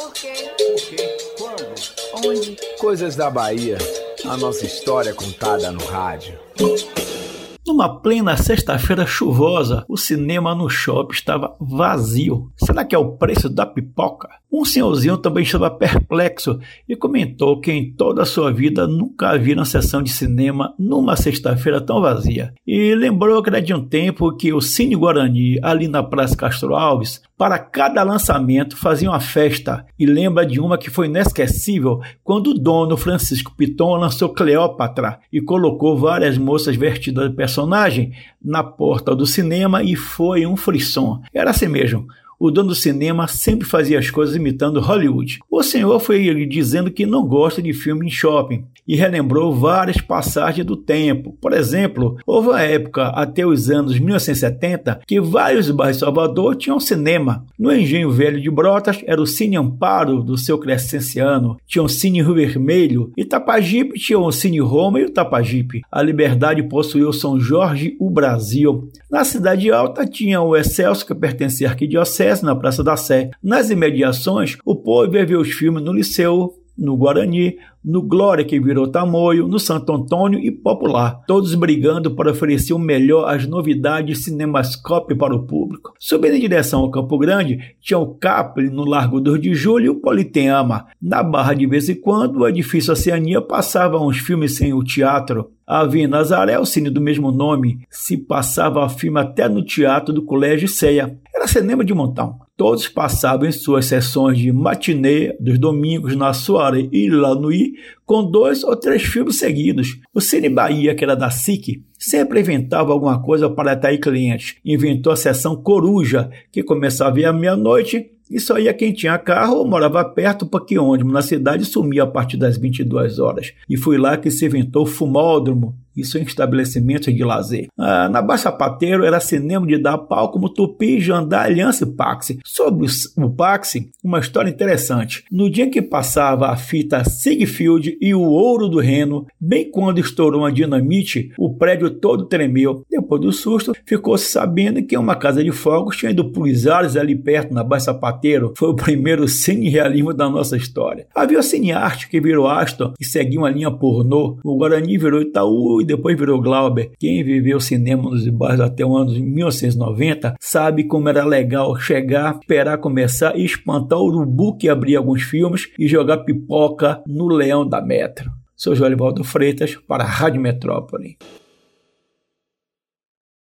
Por quê? Por quê? Quando? Onde? Coisas da Bahia. A nossa história contada no rádio. Numa plena sexta-feira chuvosa, o cinema no shopping estava vazio. Será que é o preço da pipoca? Um senhorzinho também estava perplexo e comentou que em toda a sua vida nunca havia uma sessão de cinema numa sexta-feira tão vazia. E lembrou que era de um tempo que o Cine Guarani, ali na Praça Castro Alves, para cada lançamento fazia uma festa. E lembra de uma que foi inesquecível quando o dono Francisco Piton lançou Cleópatra e colocou várias moças vestidas de personagem na porta do cinema e foi um frisson. Era assim mesmo o dono do cinema sempre fazia as coisas imitando Hollywood. O senhor foi dizendo que não gosta de filme em shopping e relembrou várias passagens do tempo. Por exemplo, houve uma época, até os anos 1970, que vários bairros de Salvador tinham cinema. No Engenho Velho de Brotas era o Cine Amparo do seu Crescenciano, tinha o Cine Rio Vermelho, e Tapajipe tinha o Cine Roma e o Tapajipe. A Liberdade possuiu São Jorge, o Brasil. Na Cidade Alta tinha o Excelso, que pertencia à Arquidiocese, na Praça da Sé. Nas imediações, o povo ia ver os filmes no Liceu, no Guarani, no Glória, que virou Tamoio, no Santo Antônio e Popular, todos brigando para oferecer o melhor as novidades cinemascope para o público. Subindo em direção ao Campo Grande, tinha o Capri no Largo 2 de Julho e o Politeama. Na Barra, de vez em quando, o edifício Oceania passava uns filmes sem o teatro. Havia Nazaré o cine do mesmo nome, se passava filme até no teatro do Colégio Ceia. Era cinema de montão. Todos passavam em suas sessões de matinê dos domingos na soirée e La Nuit com dois ou três filmes seguidos. O Cine Bahia, que era da SIC, sempre inventava alguma coisa para atrair clientes. Inventou a sessão Coruja, que começava à meia-noite e só ia quem tinha carro ou morava perto, porque ônibus na cidade sumia a partir das 22 horas. E foi lá que se inventou o fumódromo, isso em estabelecimentos de lazer. Ah, na Baixa Pateiro era cinema de dar pau como Tupi, Jandar, Aliança e Paxi. Sobre o Paxi, uma história interessante. No dia que passava a fita Sigfield e o Ouro do Reno, bem quando estourou uma dinamite, o prédio todo tremeu. Depois do susto, ficou-se sabendo que uma casa de fogos tinha ido por ares ali perto, na Baixa Pateiro. Foi o primeiro cine-realismo da nossa história. Havia cine-arte que virou Aston e seguia uma linha pornô. O Guarani virou Itaú e depois virou Glauber. Quem viveu cinema nos bairros até o ano de 1990 sabe como era legal chegar, esperar começar e espantar o urubu que abria alguns filmes e jogar pipoca no leão da Metro. Sou João Freitas para a Rádio Metrópole.